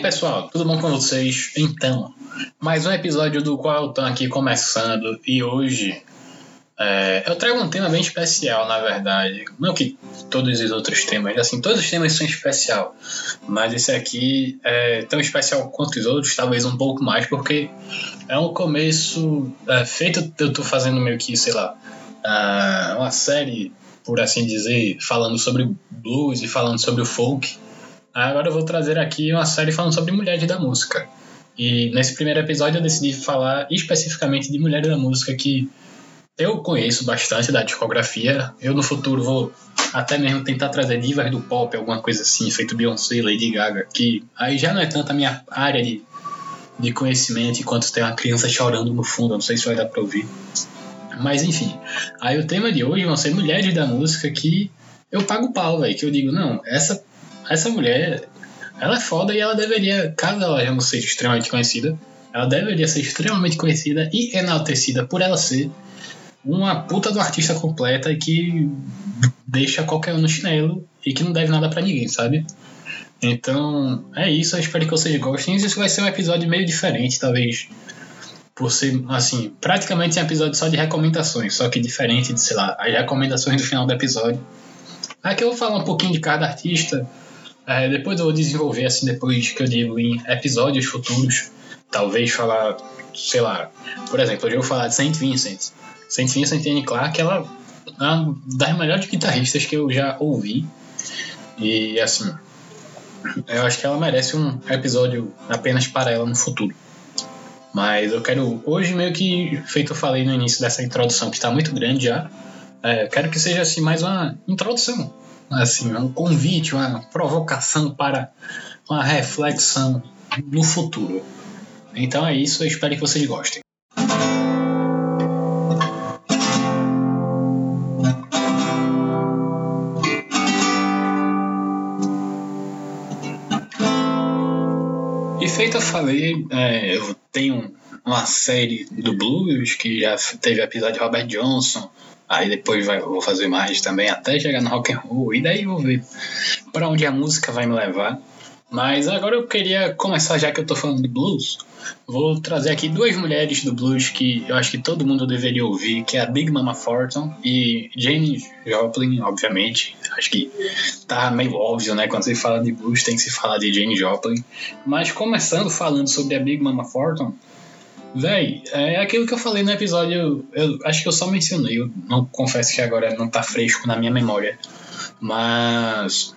pessoal, tudo bom com vocês? Então, mais um episódio do qual tô aqui começando e hoje é, eu trago um tema bem especial, na verdade. Não que todos os outros temas, assim, todos os temas são especial, mas esse aqui é tão especial quanto os outros, talvez um pouco mais, porque é um começo é, feito. Eu tô fazendo meio que, sei lá, uh, uma série, por assim dizer, falando sobre blues e falando sobre o folk. Agora eu vou trazer aqui uma série falando sobre mulheres da música. E nesse primeiro episódio eu decidi falar especificamente de mulheres da música que eu conheço bastante da discografia. Eu no futuro vou até mesmo tentar trazer divas do pop, alguma coisa assim, feito Beyoncé, Lady Gaga, que aí já não é tanto a minha área de, de conhecimento enquanto tem uma criança chorando no fundo, não sei se vai dar pra ouvir. Mas enfim, aí o tema de hoje vão ser mulheres da música que eu pago pau, velho, que eu digo, não, essa, essa mulher, ela é foda e ela deveria, caso ela já não seja extremamente conhecida, ela deveria ser extremamente conhecida e enaltecida por ela ser uma puta do artista completa que deixa qualquer um no chinelo e que não deve nada para ninguém, sabe? Então, é isso. Eu espero que vocês gostem. Isso vai ser um episódio meio diferente, talvez. Por ser, assim, praticamente um episódio só de recomendações, só que diferente de, sei lá, as recomendações do final do episódio. Aqui eu vou falar um pouquinho de cada artista. É, depois eu vou desenvolver, assim, depois que eu digo em episódios futuros. Talvez falar, sei lá, por exemplo, hoje eu vou falar de Saint Vincent. Saint Vincent Anne Clark, ela é uma das melhores guitarristas que eu já ouvi. E assim, eu acho que ela merece um episódio apenas para ela no futuro. Mas eu quero, hoje, meio que feito eu falei no início dessa introdução, que está muito grande já, é, quero que seja assim mais uma introdução, assim, um convite, uma provocação para uma reflexão no futuro. Então é isso, eu espero que vocês gostem. feito eu falei, é, eu tenho uma série do blues que já teve episódio de Robert Johnson, aí depois vai, vou fazer mais também até chegar no rock and roll e daí vou ver para onde a música vai me levar. Mas agora eu queria começar, já que eu tô falando de blues, vou trazer aqui duas mulheres do blues que eu acho que todo mundo deveria ouvir, que é a Big Mama Thornton e Jane Joplin, obviamente. Acho que tá meio óbvio, né? Quando se fala de blues tem que se falar de Jane Joplin. Mas começando falando sobre a Big Mama Thornton, Véi, é aquilo que eu falei no episódio, eu acho que eu só mencionei, eu não confesso que agora não tá fresco na minha memória. Mas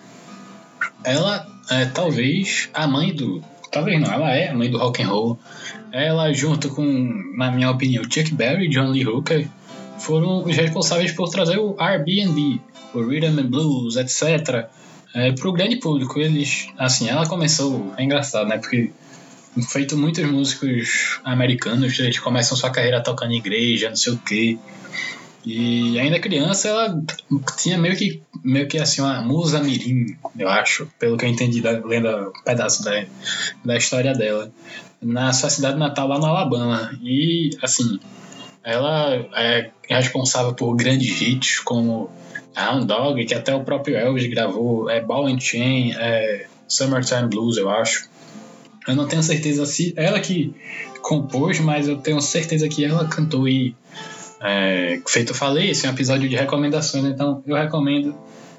ela é talvez a mãe do. Talvez não, ela é a mãe do rock and roll. Ela, junto com, na minha opinião, Chuck Berry e John Lee Hooker, foram os responsáveis por trazer o R&B, o Rhythm and Blues, etc., é, para o grande público. Eles, assim, ela começou, é engraçado, né? Porque feito muitos músicos americanos, eles começam sua carreira tocando em igreja, não sei o quê. E ainda criança, ela tinha meio que, meio que assim, uma musa mirim, eu acho, pelo que eu entendi da, lendo um pedaço da, da história dela, na sua cidade natal, lá no Alabama. E, assim, ela é responsável por grandes hits como Hound Dog, que até o próprio Elvis gravou, é Ball and Chain, é Summertime Blues, eu acho. Eu não tenho certeza se ela que compôs, mas eu tenho certeza que ela cantou e é, feito eu falei, esse é um episódio de recomendações, então eu recomendo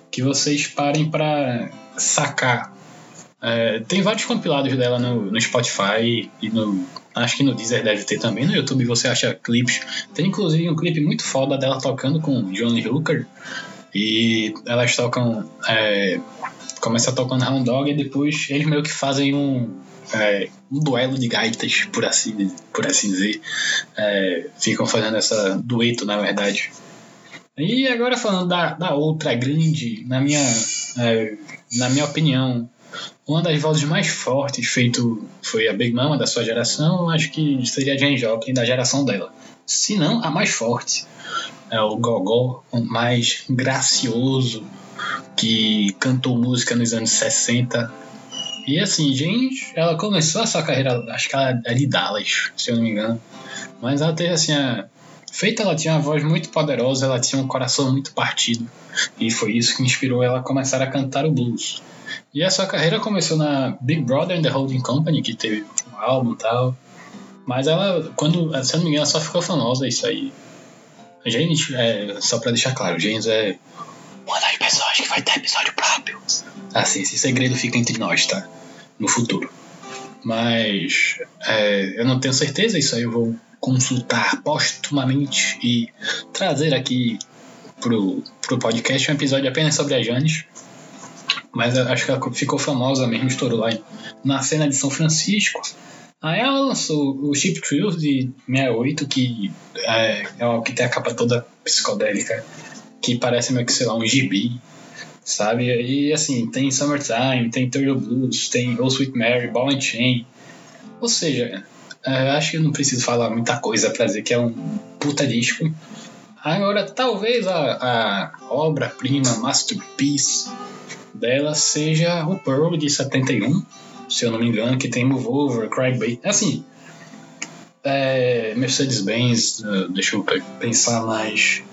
que vocês parem para sacar. É, tem vários compilados dela no, no Spotify e no. Acho que no Deezer deve ter também. No YouTube você acha clipes. Tem inclusive um clipe muito foda dela tocando com John Lee Hooker. E elas tocam. É, começa tocando Hound Dog e depois eles meio que fazem um é, um duelo de gaitas, por assim, por assim dizer. É, ficam fazendo essa dueto, na verdade. E agora falando da, da outra grande, na minha, é, na minha opinião, uma das vozes mais fortes feito foi a Big Mama da sua geração, acho que seria a Jane Joplin da geração dela. Se não, a mais forte. É o Gogó, o mais gracioso, que cantou música nos anos 60, e assim, gente, ela começou a sua carreira, acho que ela é de Dallas, se eu não me engano. Mas ela teve assim, a, Feita, ela tinha uma voz muito poderosa, ela tinha um coração muito partido. E foi isso que inspirou ela a começar a cantar o blues. E a sua carreira começou na Big Brother and the Holding Company, que teve um álbum e tal. Mas ela, quando, se eu não me engano, ela só ficou famosa isso aí. Gente, é, só pra deixar claro, James é uma das pessoas que vai ter episódio próprio. Assim, esse segredo fica entre nós, tá? No futuro. Mas é, eu não tenho certeza, isso aí eu vou consultar postumamente e trazer aqui pro, pro podcast um episódio apenas sobre a Janes. Mas acho que ela ficou famosa mesmo, estourou lá na cena de São Francisco. Aí ela lançou o Chip Thrill de 68, que é, é o que tem a capa toda psicodélica, que parece meio que, sei lá, um gibi, sabe? E assim, tem Summertime, tem Turtle Blues, tem Oh Sweet Mary, Ball and Chain. Ou seja, é, acho que eu não preciso falar muita coisa pra dizer que é um puta disco. Agora, talvez a, a obra-prima, masterpiece dela seja o Pearl de 71, se eu não me engano, que tem Move Over, Cry Baby. Assim, é, Mercedes-Benz, uh, deixa eu pensar mais.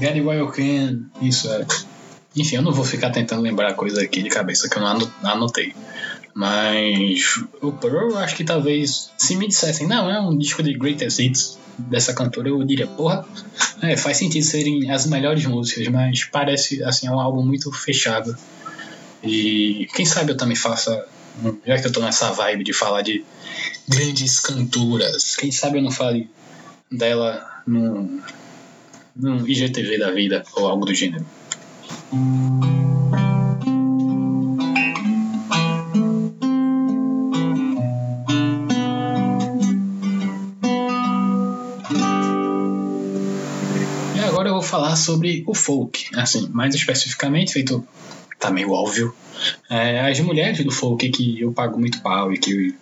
Get It While You Can, isso é. Enfim, eu não vou ficar tentando lembrar coisa aqui de cabeça que eu não anotei. Mas o Pearl, acho que talvez, se me dissessem, não, é um disco de greatest hits dessa cantora, eu diria, porra, é, faz sentido serem as melhores músicas, mas parece, assim, é um álbum muito fechado. E quem sabe eu também faça, já que eu tô nessa vibe de falar de grandes cantoras, quem sabe eu não fale dela num, num IGTV da vida ou algo do gênero. falar sobre o folk, assim, mais especificamente, feito tá meio óbvio, é, as mulheres do folk que eu pago muito pau e que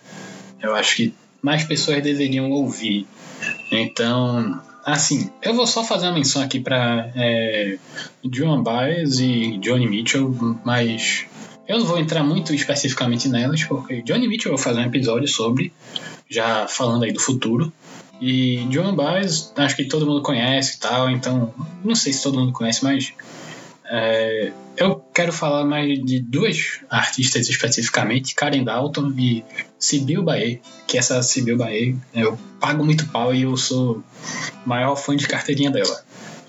eu acho que mais pessoas deveriam ouvir. Então, assim, eu vou só fazer uma menção aqui para é, Joan Baez e Johnny Mitchell, mas eu não vou entrar muito especificamente nelas, porque Johnny Mitchell eu vou fazer um episódio sobre, já falando aí do futuro, e John Baez, acho que todo mundo conhece e tal, então não sei se todo mundo conhece, mas é, eu quero falar mais de duas artistas especificamente, Karen Dalton e Sibyl Bae, que essa Sibyl Bae eu pago muito pau e eu sou maior fã de carteirinha dela.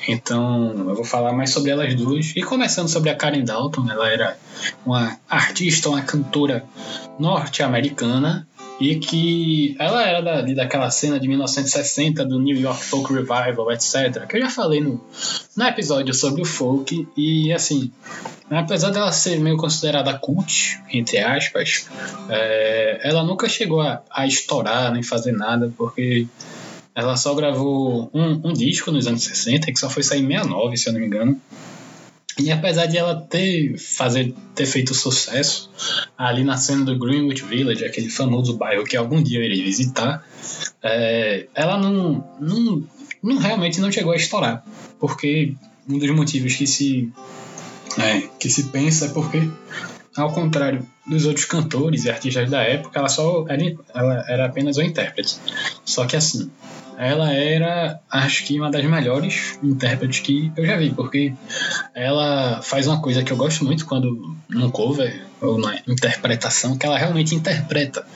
Então eu vou falar mais sobre elas duas. E começando sobre a Karen Dalton, ela era uma artista, uma cantora norte-americana e que ela era da, daquela cena de 1960 do New York Folk Revival, etc. Que eu já falei no, no episódio sobre o folk e assim, apesar dela ser meio considerada cult, entre aspas, é, ela nunca chegou a, a estourar nem fazer nada porque ela só gravou um, um disco nos anos 60 que só foi sair em 69, se eu não me engano. E apesar de ela ter, fazer, ter feito sucesso ali na cena do Greenwich Village, aquele famoso bairro que algum dia eu irei visitar, é, ela não, não, não realmente não chegou a estourar. Porque um dos motivos que se, é, que se pensa é porque, ao contrário dos outros cantores e artistas da época, ela só era, ela era apenas uma intérprete. Só que assim, ela era, acho que, uma das melhores intérpretes que eu já vi, porque ela faz uma coisa que eu gosto muito quando no cover ou na interpretação, que ela realmente interpreta.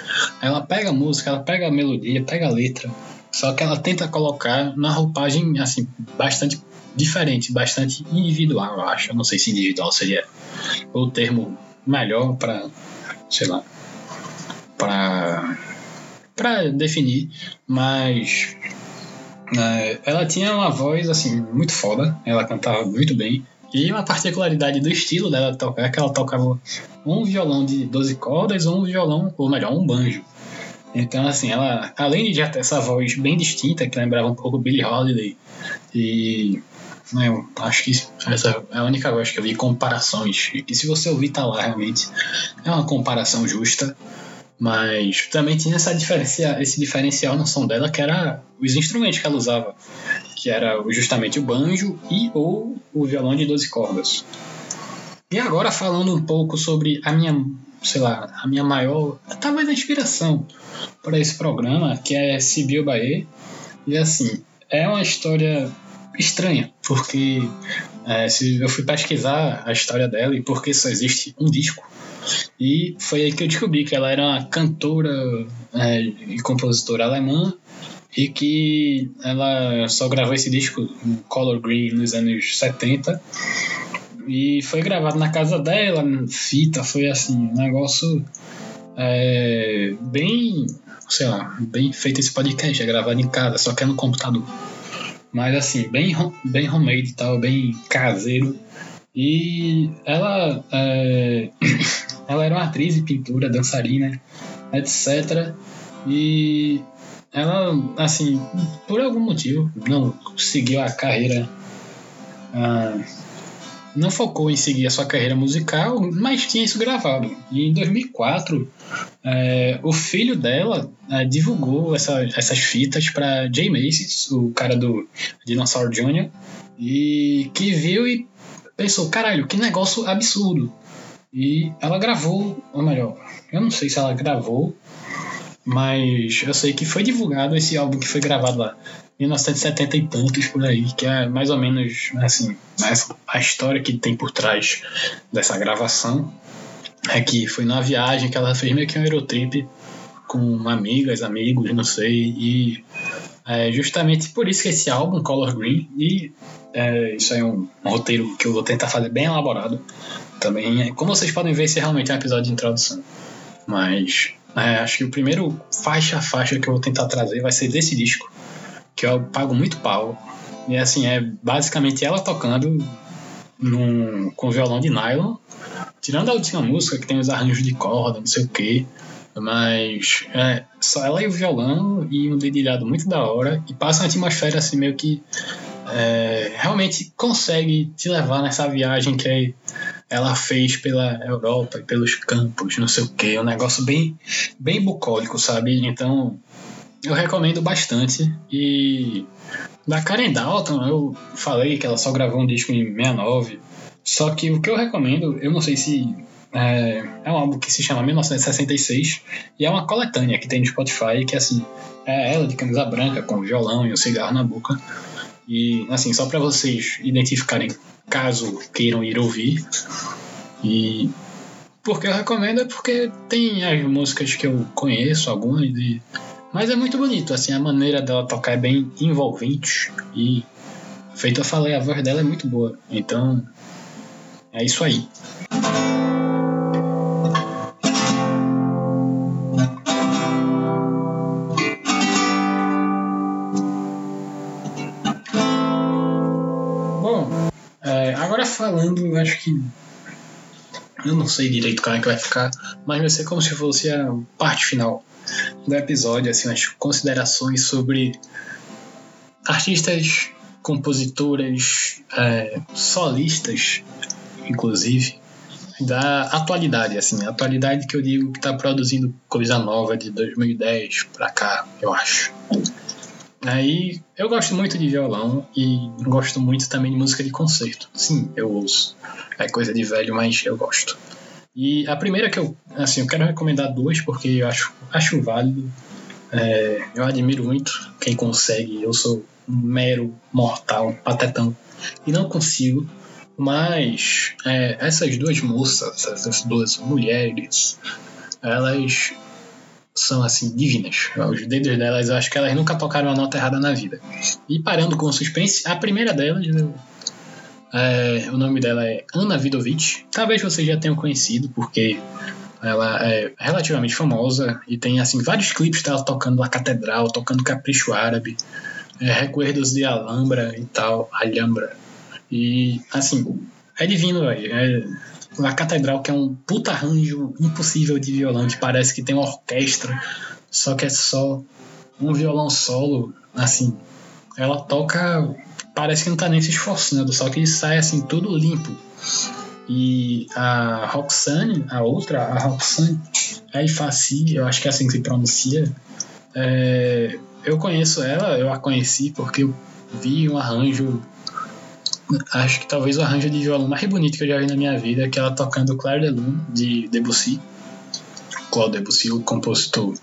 Ela pega a música, ela pega a melodia, pega a letra, só que ela tenta colocar na roupagem, assim, bastante diferente, bastante individual, eu acho. Eu não sei se individual seria o termo melhor para, sei lá, para para definir, mas é, ela tinha uma voz assim muito foda, ela cantava muito bem. E uma particularidade do estilo dela tocar é que ela tocava um violão de 12 cordas ou um violão, ou melhor, um banjo. Então, assim, ela, além de já ter essa voz bem distinta, que lembrava um pouco Billie Holiday, e né, eu acho que essa é a única voz que eu vi comparações. E se você ouvir, tá lá realmente. É uma comparação justa. Mas também tinha essa diferencia, esse diferencial no som dela, que era os instrumentos que ela usava, que era justamente o banjo e ou o violão de 12 cordas. E agora falando um pouco sobre a minha, sei lá, a minha maior, talvez a inspiração para esse programa, que é Sibyl Bae. E assim, é uma história estranha, porque é, eu fui pesquisar a história dela e porque só existe um disco. E foi aí que eu descobri que ela era uma cantora é, e compositora alemã e que ela só gravou esse disco Color Green nos anos 70 e foi gravado na casa dela, fita, foi assim, um negócio é, bem, sei lá, bem feito esse podcast, é gravado em casa, só que é no computador. Mas assim, bem, bem homemade e tal, bem caseiro. E ela, é, ela era uma atriz e pintura, dançarina, etc. E ela, assim, por algum motivo, não seguiu a carreira. Não focou em seguir a sua carreira musical, mas tinha isso gravado. E em 2004, é, o filho dela é, divulgou essa, essas fitas para Jay Macy's, o cara do Dinosaur Jr., e que viu e pensou: caralho, que negócio absurdo. E ela gravou, ou melhor, eu não sei se ela gravou, mas eu sei que foi divulgado esse álbum que foi gravado lá. 1970 e tantos por aí, que é mais ou menos assim, a história que tem por trás dessa gravação é que foi na viagem que ela fez meio que um Eurotrip com amigas, amigos, não sei, e é justamente por isso que esse álbum, Color Green, e é, isso aí é um, um, roteiro que eu vou tentar fazer bem elaborado também. Como vocês podem ver, esse é realmente é um episódio de introdução. Mas é, acho que o primeiro faixa a faixa que eu vou tentar trazer vai ser desse disco, que eu pago muito pau. E assim, é basicamente ela tocando num, com violão de nylon, tirando a última música que tem os arranjos de corda, não sei o que. Mas é só ela e o violão e um dedilhado muito da hora e passa uma atmosfera assim meio que é, realmente consegue te levar nessa viagem que ela fez pela Europa e pelos campos, não sei o que, um negócio bem, bem bucólico, sabe? Então eu recomendo bastante. E da Karen Dalton, eu falei que ela só gravou um disco em 69. Só que o que eu recomendo, eu não sei se. É, é um álbum que se chama 1966 e é uma coletânea que tem no Spotify, que assim, é ela de camisa branca com violão e um cigarro na boca. E assim, só para vocês identificarem caso queiram ir ouvir. E porque eu recomendo é porque tem as músicas que eu conheço, algumas, e mas é muito bonito, assim, a maneira dela tocar é bem envolvente e, feito eu falei, a voz dela é muito boa. Então, é isso aí. Falando, acho que eu não sei direito como é que vai ficar, mas vai ser como se fosse a parte final do episódio, assim, umas considerações sobre artistas, compositoras, é, solistas, inclusive, da atualidade, assim, atualidade que eu digo que está produzindo coisa nova de 2010 para cá, eu acho. Aí eu gosto muito de violão e gosto muito também de música de concerto. Sim, eu ouço. É coisa de velho, mas eu gosto. E a primeira que eu, assim, eu quero recomendar duas porque eu acho, acho válido. É, eu admiro muito quem consegue. Eu sou um mero mortal, patetão, e não consigo. Mas é, essas duas moças, essas duas mulheres, elas são assim divinas. Os dedos delas, eu acho que elas nunca tocaram a nota errada na vida. E parando com o suspense, a primeira delas, é, o nome dela é Ana Vidovic. Talvez vocês já tenham conhecido, porque ela é relativamente famosa e tem assim vários clipes dela tocando a catedral, tocando capricho árabe, é, Recuerdos de Alhambra e tal, Alhambra. E assim, é divino, velho. É, a catedral que é um puta arranjo impossível de violão, que parece que tem uma orquestra, só que é só um violão solo, assim. Ela toca parece que não tá nem se esforçando, só que sai assim tudo limpo. E a Roxane, a outra, a Roxane, a Ifaci, eu acho que é assim que se pronuncia. É, eu conheço ela, eu a conheci porque eu vi um arranjo acho que talvez o arranjo de violão mais bonito que eu já vi na minha vida, é que ela tocando Claire de Lune, de Debussy. Claude Debussy, o compositor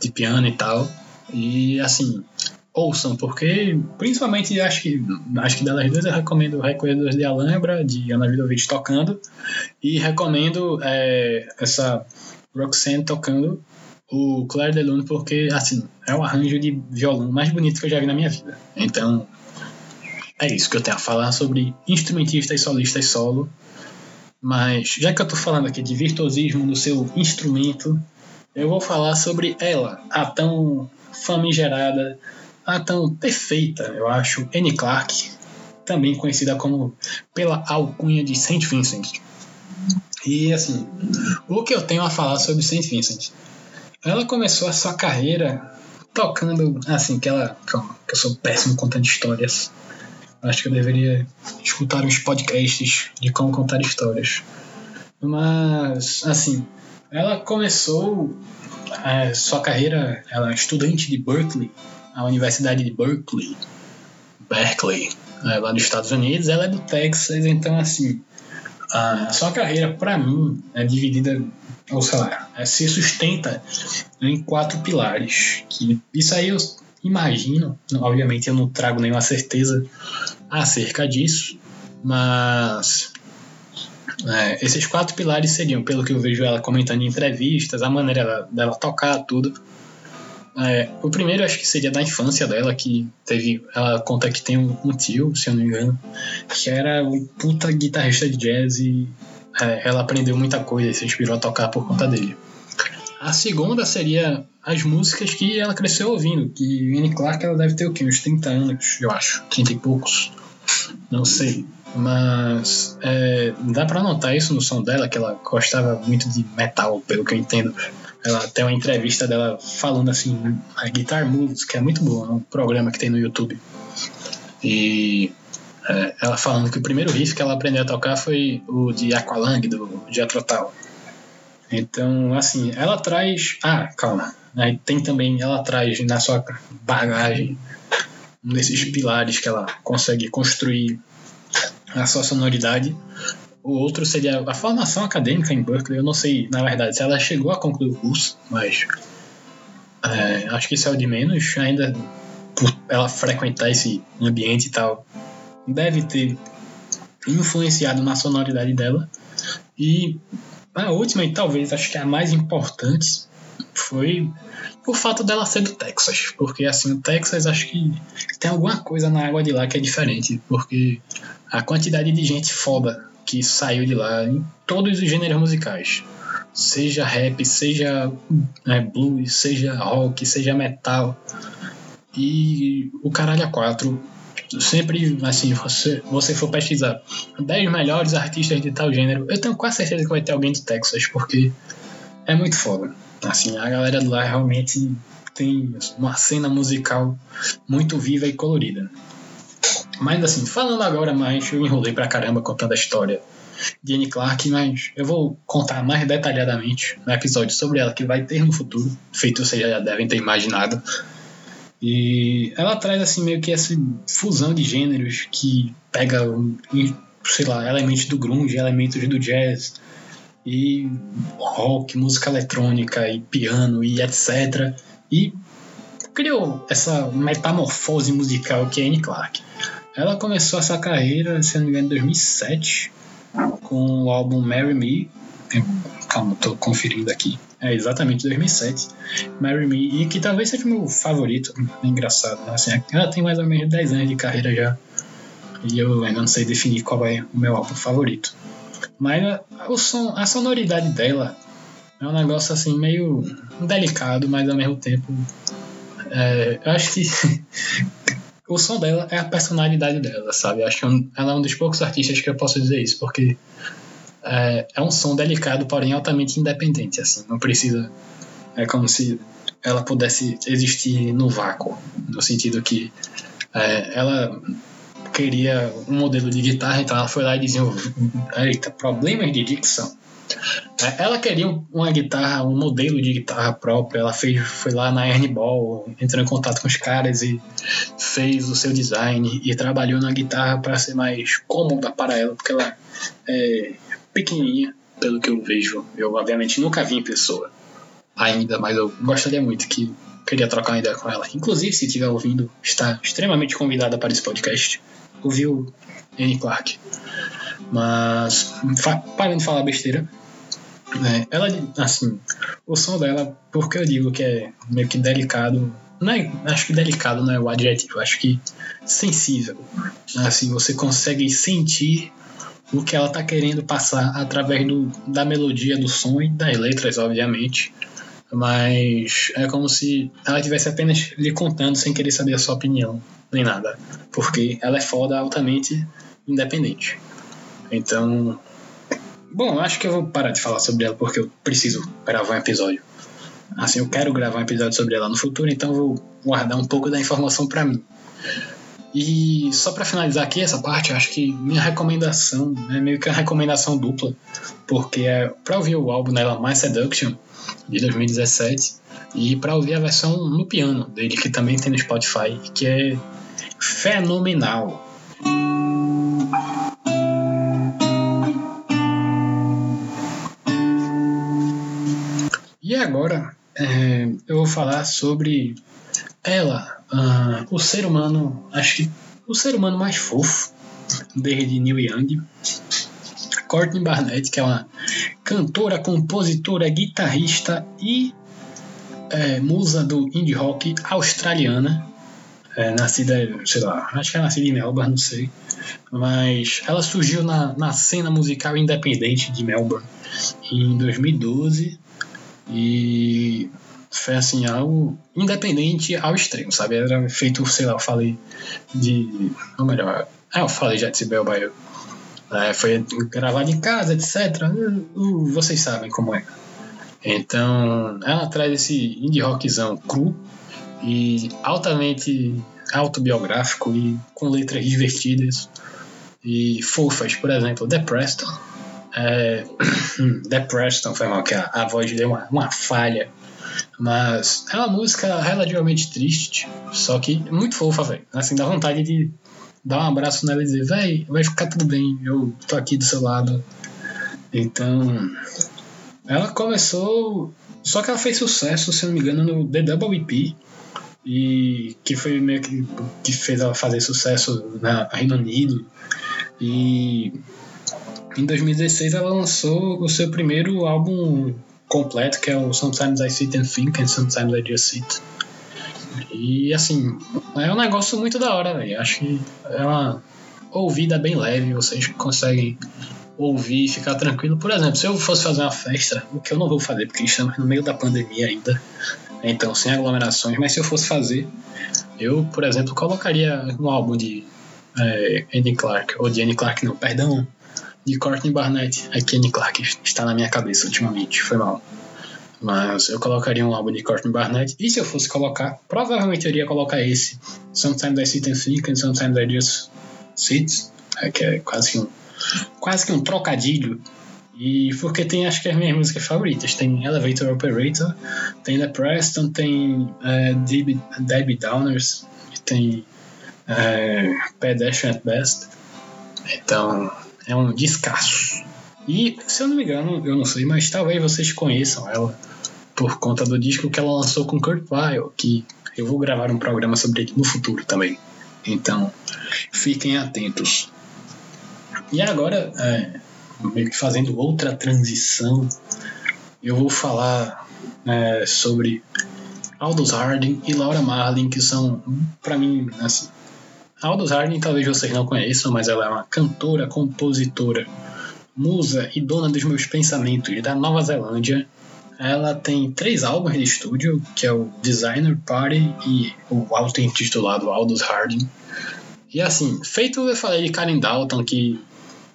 de piano e tal. E assim, ouçam, porque principalmente acho que acho que delas duas eu recomendo Recolhedores de Alhambra, de Ana Vidovich tocando, e recomendo é, essa Roxanne tocando o Claire de Lune, porque assim, é o arranjo de violão mais bonito que eu já vi na minha vida. Então, é isso que eu tenho a falar sobre instrumentistas, solistas solo. Mas já que eu tô falando aqui de virtuosismo no seu instrumento, eu vou falar sobre ela, a tão famigerada, a tão perfeita, eu acho, Annie Clark, também conhecida como pela alcunha de Saint Vincent. E assim, o que eu tenho a falar sobre Saint Vincent? Ela começou a sua carreira tocando, assim, que ela. que eu sou péssimo contando histórias. Acho que eu deveria escutar uns podcasts de como contar histórias. Mas, assim, ela começou a é, sua carreira, ela é estudante de Berkeley, a Universidade de Berkeley, Berkeley, é, lá nos Estados Unidos. Ela é do Texas, então, assim, a sua carreira, para mim, é dividida, ou sei lá, é, se sustenta em quatro pilares. Que isso aí eu imagino, obviamente eu não trago nenhuma certeza acerca disso, mas é, esses quatro pilares seriam, pelo que eu vejo ela comentando em entrevistas, a maneira dela, dela tocar tudo. É, o primeiro acho que seria da infância dela, que teve. Ela conta que tem um, um tio, se eu não me engano, que era um puta guitarrista de jazz e é, ela aprendeu muita coisa e se inspirou a tocar por conta dele. A segunda seria as músicas que ela cresceu ouvindo, que Annie Clark ela deve ter o quê? Uns 30 anos, eu acho, 30 e poucos. Não sei. Mas é, dá pra notar isso no som dela, que ela gostava muito de metal, pelo que eu entendo. Ela tem uma entrevista dela falando assim, a Guitar Moves, que é muito boa, é um programa que tem no YouTube. E é, ela falando que o primeiro riff que ela aprendeu a tocar foi o de Aqualung, do Jethro Tull. Então, assim, ela traz. Ah, calma. Aí tem também, ela traz na sua bagagem um desses pilares que ela consegue construir a sua sonoridade. O outro seria a formação acadêmica em Berkeley. Eu não sei, na verdade, se ela chegou a concluir o curso, mas é, acho que isso é o de menos. Ainda por ela frequentar esse ambiente e tal, deve ter influenciado na sonoridade dela. E a última, e talvez acho que a mais importante, foi o fato dela ser do Texas. Porque assim, o Texas acho que tem alguma coisa na água de lá que é diferente. Porque a quantidade de gente foda que saiu de lá em todos os gêneros musicais. Seja rap, seja né, blues, seja rock, seja metal. E o caralho a quatro sempre, assim, você, você for pesquisar 10 melhores artistas de tal gênero, eu tenho quase certeza que vai ter alguém do Texas, porque é muito foda. Assim, a galera de lá realmente tem uma cena musical muito viva e colorida. Mas assim, falando agora mais, eu enrolei pra caramba contando a história de Annie Clark, mas eu vou contar mais detalhadamente no episódio sobre ela que vai ter no futuro, feito vocês já devem ter imaginado. E ela traz assim meio que essa fusão de gêneros que pega, sei lá, elementos do grunge, elementos do jazz e rock, música eletrônica e piano e etc. E criou essa metamorfose musical que é Annie Clark. Ela começou essa carreira, se não me engano, em 2007 com o álbum Marry Me. Calma, tô conferindo aqui. É exatamente 2007. Marry Me, e que talvez seja o meu favorito. É engraçado, né? assim, ela tem mais ou menos 10 anos de carreira já. E eu ainda não sei definir qual é o meu álbum favorito. Mas o som, a sonoridade dela é um negócio assim meio delicado, mas ao mesmo tempo. É, eu acho que o som dela é a personalidade dela, sabe? Eu acho que ela é um dos poucos artistas que eu posso dizer isso, porque é, é um som delicado, porém altamente independente, assim, não precisa é como se ela pudesse existir no vácuo, no sentido que é, ela queria um modelo de guitarra, então ela foi lá e desenvolveu, eita, problemas de dicção, É, ela queria uma guitarra, um modelo de guitarra própria. Ela fez, foi lá na Ernie Ball, entrou em contato com os caras e fez o seu design e trabalhou na guitarra para ser mais cômoda para ela, porque ela é pequenininha, pelo que eu vejo. Eu, obviamente, nunca vi em pessoa ainda, mas eu gostaria muito que queria trocar uma ideia com ela. Inclusive, se estiver ouvindo, está extremamente convidada para esse podcast. Ouviu Annie Clark. Mas, parando de falar besteira, né, ela, assim, o som dela, porque eu digo que é meio que delicado, não é, acho que delicado não é o adjetivo, acho que sensível. Assim, você consegue sentir o que ela tá querendo passar através do, da melodia do som e das letras, obviamente. Mas é como se ela estivesse apenas lhe contando sem querer saber a sua opinião, nem nada. Porque ela é foda altamente independente. Então. Bom, acho que eu vou parar de falar sobre ela porque eu preciso gravar um episódio. Assim, eu quero gravar um episódio sobre ela no futuro, então vou guardar um pouco da informação para mim. E só para finalizar aqui essa parte, acho que minha recomendação é meio que uma recomendação dupla, porque é para ouvir o álbum dela My Seduction de 2017 e para ouvir a versão no piano dele que também tem no Spotify, que é fenomenal. E agora é, eu vou falar sobre ela, uh, o ser humano, acho que o ser humano mais fofo desde Neil Young, Courtney Barnett, que é uma cantora, compositora, guitarrista e é, musa do indie rock australiana, é, nascida, sei lá, acho que é nascida em Melbourne, não sei, mas ela surgiu na, na cena musical independente de Melbourne em 2012 e foi assim, algo independente ao extremo, sabe? Era feito, sei lá, eu falei de. Ou melhor, ah, eu falei já de Sibel Baio. É, foi gravado em casa, etc. Vocês sabem como é. Então, ela traz esse indie rockzão cru e altamente autobiográfico e com letras divertidas e fofas, por exemplo, The Preston. É, The Preston foi mal que a, a voz deu uma, uma falha mas é uma música relativamente triste, só que muito fofa, velho. Assim, dá vontade de dar um abraço nela e dizer, véi, vai ficar tudo bem, eu tô aqui do seu lado. Então, ela começou. Só que ela fez sucesso, se não me engano, no The Double EP. E que foi meio que, que fez ela fazer sucesso na Reino Unido. E em 2016 ela lançou o seu primeiro álbum completo, que é o Sometimes I Sit and Think and Sometimes I Just Sit. E assim, é um negócio muito da hora, velho. Acho que é uma ouvida bem leve, vocês conseguem ouvir e ficar tranquilo. Por exemplo, se eu fosse fazer uma festa, o que eu não vou fazer, porque estamos no meio da pandemia ainda, então sem aglomerações, mas se eu fosse fazer, eu, por exemplo, colocaria um álbum de é, Andy Clark, ou de Andy Clark não, perdão, de Courtney Barnett. A Kenny Clark está na minha cabeça ultimamente, foi mal. Mas eu colocaria um álbum de Courtney Barnett. E se eu fosse colocar, provavelmente eu iria colocar esse. Sometimes I Sit and Think and Sometimes I Just Sit. É, que é quase um, quase que um trocadilho. E porque tem, acho que as minhas músicas favoritas. Tem Elevator Operator, tem The Preston, tem é, Debbie, Debbie Downers, tem é, Pedestrian at Best. Então, é um descasso. E, se eu não me engano, eu não sei, mas talvez vocês conheçam ela por conta do disco que ela lançou com Kurt Weill, que eu vou gravar um programa sobre ele no futuro também. Então, fiquem atentos. E agora, é, meio que fazendo outra transição, eu vou falar é, sobre Aldous Harding e Laura Marlin, que são, para mim, assim, Aldous Harding talvez vocês não conheçam, mas ela é uma cantora, compositora, musa e dona dos meus pensamentos da Nova Zelândia. Ela tem três álbuns de estúdio, que é o Designer Party e o auto-intitulado Aldous Harding. E assim, feito eu falei de Karen Dalton, que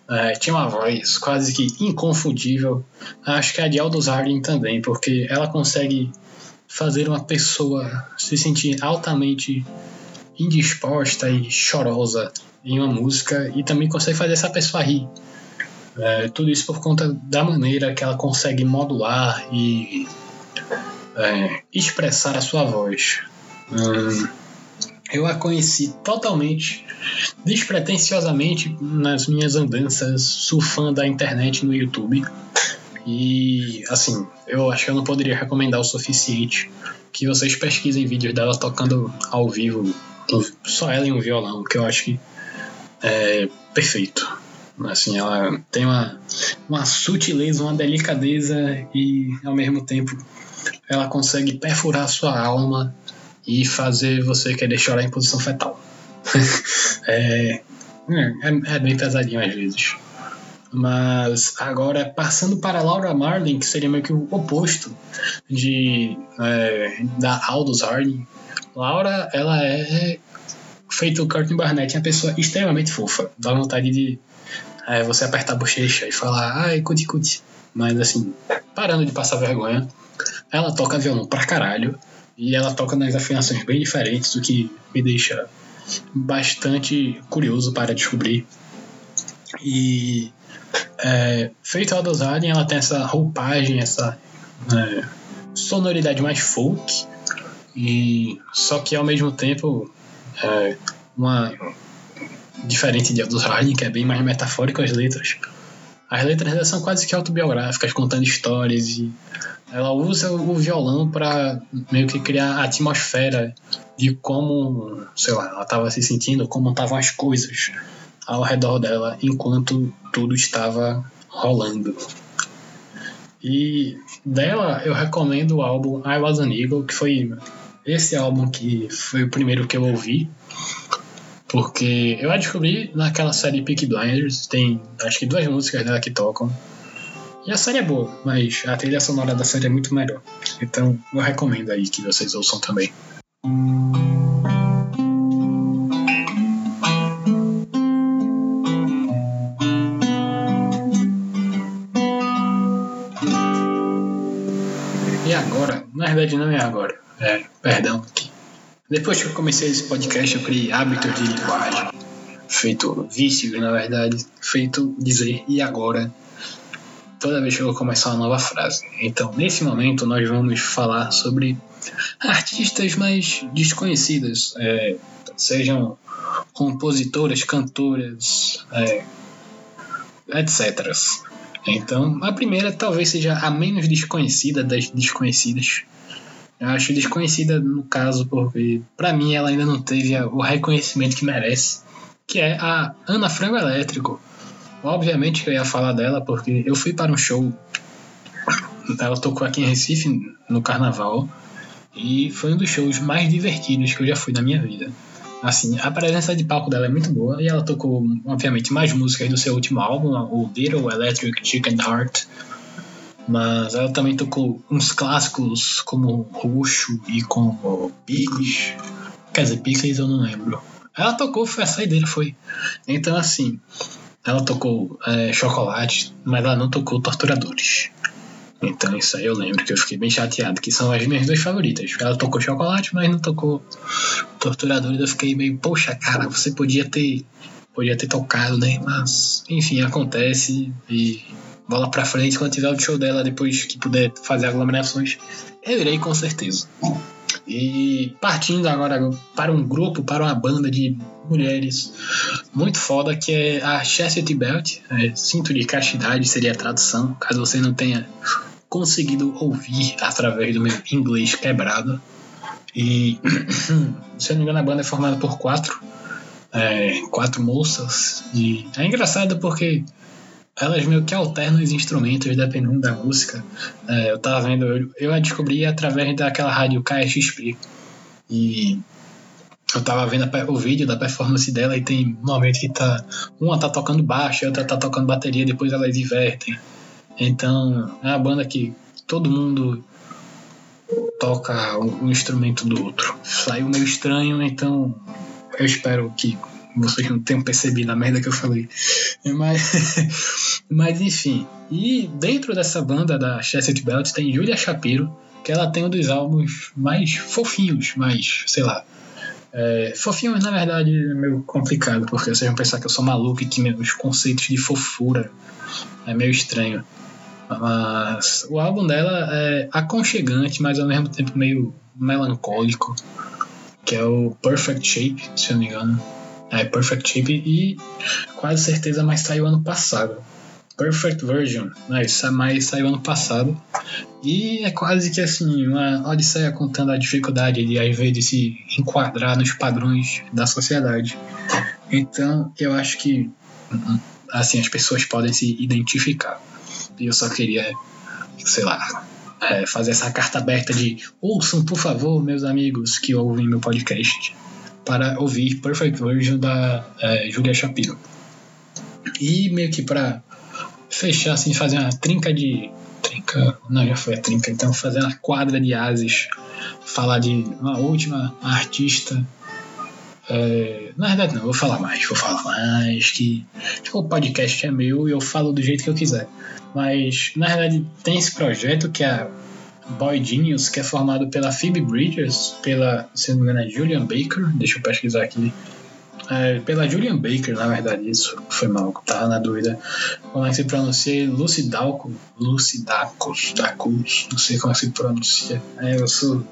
é, tinha uma voz quase que inconfundível, acho que a de Aldous Harding também, porque ela consegue fazer uma pessoa se sentir altamente indisposta e chorosa em uma música e também consegue fazer essa pessoa rir. É, tudo isso por conta da maneira que ela consegue modular e é, expressar a sua voz. Hum, eu a conheci totalmente, despretensiosamente, nas minhas andanças surfando a internet no YouTube. E, assim, eu acho que eu não poderia recomendar o suficiente que vocês pesquisem vídeos dela tocando ao vivo, só ela em um violão, que eu acho que é perfeito. Assim, ela tem uma, uma sutileza, uma delicadeza e, ao mesmo tempo, ela consegue perfurar sua alma e fazer você querer chorar em posição fetal. é, é, é, bem pesadinho às vezes. Mas agora, passando para Laura Marlin, que seria meio que o oposto de é, da Aldous Harding. Laura, ela é feito o Courtney Barnett, é uma pessoa extremamente fofa. Dá vontade de é, você apertar a bochecha e falar, ai, cuti cuti. Mas assim, parando de passar vergonha, ela toca violão pra caralho. E ela toca nas afinações bem diferentes, o que me deixa bastante curioso para descobrir. E é, feito a dosagem, ela tem essa roupagem, essa é, sonoridade mais folk, e só que ao mesmo tempo é, uma diferente de Aldous Harding, que é bem mais metafórico as letras. As letras são quase que autobiográficas, contando histórias e ela usa o violão para meio que criar a atmosfera de como, sei lá, ela estava se sentindo, como estavam as coisas ao redor dela enquanto tudo estava rolando. E dela eu recomendo o álbum I Was an Eagle, que foi esse álbum que foi o primeiro que eu ouvi. Porque eu a descobri naquela série Peak Blinders, tem acho que duas músicas dela que tocam. E a série é boa, mas a trilha sonora da série é muito melhor. Então eu recomendo aí que vocês ouçam também. E agora? Na verdade não é agora. É, perdão. Depois que eu comecei esse podcast, eu criei hábitos de linguagem. Feito vícios, na verdade. Feito dizer e agora toda vez que eu vou começar uma nova frase. Então, nesse momento, nós vamos falar sobre artistas mais desconhecidas, é, sejam compositoras, cantoras, é, etc. Então, a primeira talvez seja a menos desconhecida das desconhecidas. Eu acho desconhecida no caso porque, para mim, ela ainda não teve o reconhecimento que merece, que é a Ana Frango Elétrico Obviamente que eu ia falar dela porque eu fui para um show. Ela tocou aqui em Recife no carnaval e foi um dos shows mais divertidos que eu já fui na minha vida. Assim, a presença de palco dela é muito boa e ela tocou, obviamente, mais músicas do seu último álbum, o Little Electric Chicken Heart. Mas ela também tocou uns clássicos como Roxo e como Pickles. Quer dizer, Pickles eu não lembro. Ela tocou, foi a saideira, foi. Então, assim, ela tocou é, Chocolate, mas ela não tocou Torturadores. Então isso aí eu lembro que eu fiquei bem chateado, que são as minhas duas favoritas. Ela tocou Chocolate, mas não tocou Torturadores. Eu fiquei meio, poxa, cara, você podia ter podia ter tocado, né? Mas, enfim, acontece e bola pra frente quando tiver o show dela, depois que puder fazer aglomerações, eu irei com certeza. E partindo agora para um grupo, para uma banda de mulheres muito foda, que é a Chastity Belt, é, cinto de castidade seria a tradução, caso você não tenha conseguido ouvir através do meu inglês quebrado. E, se eu não me engano, a banda é formada por quatro, é, quatro moças. E é engraçado porque elas meio que alternam os instrumentos dependendo da música. É, eu tava vendo, eu, eu a descobri através daquela rádio KXP. E eu tava vendo a, o vídeo da performance dela e tem um momento que tá. Uma tá tocando baixo, a outra tá tocando bateria, depois elas invertem. Então é uma banda que todo mundo toca um, um instrumento do outro. Saiu meio estranho, então eu espero que vocês não tenham percebido a merda que eu falei. Mas, mas enfim. E dentro dessa banda da Chastity Belt tem Julia Shapiro, que ela tem um dos álbuns mais fofinhos, mais, sei lá, É, fofinho, na verdade, é meio complicado, porque vocês vão pensar que eu sou maluco e que meus conceitos de fofura é meio estranho. Mas o álbum dela é aconchegante, mas ao mesmo tempo meio melancólico, que é o Perfect Shape, se eu não me engano. É Perfect Shape e quase certeza mais saiu ano passado. Perfect Version, mas, mas saiu ano passado. E é quase que assim, uma odisseia contando a dificuldade de às vezes se enquadrar nos padrões da sociedade. Então, eu acho que assim as pessoas podem se identificar. E eu só queria, sei lá, é, fazer essa carta aberta de ouçam, por favor, meus amigos que ouvem meu podcast, para ouvir Perfect Version da é, Julia Shapiro. E meio que para fechar, assim, fazer uma trinca de. Trinca. Não, já foi a trinca, então fazer uma quadra de ases, falar de uma última artista. É, na verdade, não, vou falar mais, vou falar mais. Que, que o podcast é meu e eu falo do jeito que eu quiser. Mas, na verdade, tem esse projeto que é Boy Genius, que é formado pela Phoebe Bridgers, pela, se não me engano, é Julian Baker. Deixa eu pesquisar aqui é, pela Julian Baker, na verdade, isso foi mal, tava na dúvida. Como é que se pronuncia? Lucidalco, Lucidacos, Dacos, não sei como é que se pronuncia. É, eu sou,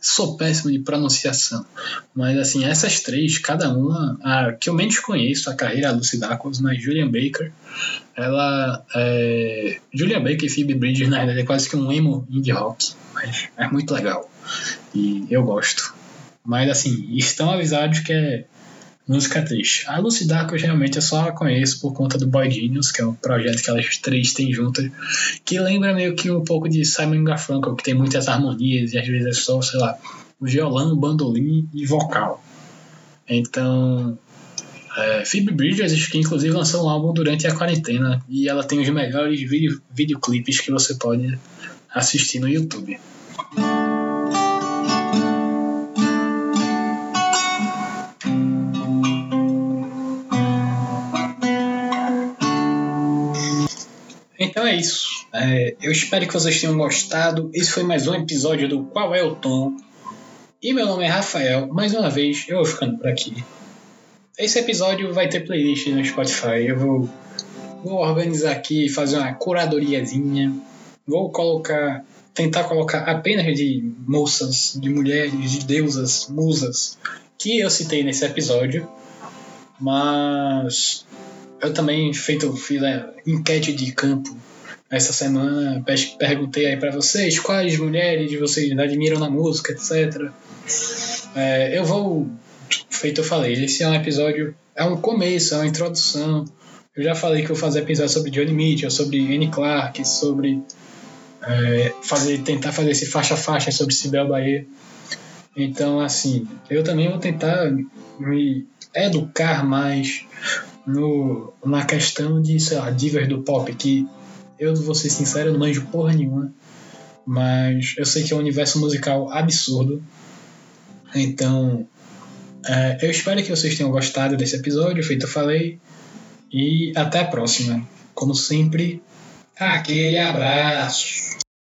sou péssimo de pronunciação. Mas assim, essas três, cada uma, a que eu menos conheço a carreira Lucidacos, mas Julian Baker, ela é, Julian Baker e Phoebe Bridges, na verdade, é quase que um emo indie rock, mas é muito legal. E eu gosto. Mas assim, estão avisados que é música triste. A Lucy Dark eu realmente eu só conheço por conta do Boy Genius, que é um projeto que elas três têm juntas, que lembra meio que um pouco de Simon Garfunkel, que tem muitas harmonias e às vezes é só, sei lá, o violão, bandolim e vocal. Então, é, Phoebe Bridges, que inclusive lançou um álbum durante a quarentena, e ela tem os melhores video, videoclipes que você pode assistir no YouTube. Então é isso. É, eu espero que vocês tenham gostado. Esse foi mais um episódio do Qual é o Tom? E meu nome é Rafael. Mais uma vez, eu vou ficando por aqui. Esse episódio vai ter playlist no Spotify. Eu vou, vou organizar aqui, fazer uma curadoriazinha. Vou colocar, tentar colocar apenas de moças, de mulheres, de deusas, musas que eu citei nesse episódio. Mas eu também feito fiz a enquete de campo essa semana, perguntei aí para vocês quais mulheres vocês admiram na música, etc. É, eu vou, feito eu falei, esse é um episódio, é um começo, é uma introdução. Eu já falei que eu vou fazer episódio sobre Johnny Mitchell, sobre Annie Clark, sobre é, fazer, tentar fazer esse faixa-faixa sobre Sibel Bahia. Então, assim, eu também vou tentar me educar mais no, na questão de, sei lá, divas do pop, que eu vou ser sincero, eu não manjo porra nenhuma, mas eu sei que é um universo musical absurdo. Então, é, eu espero que vocês tenham gostado desse episódio, feito eu falei, e até a próxima. Como sempre, aquele abraço.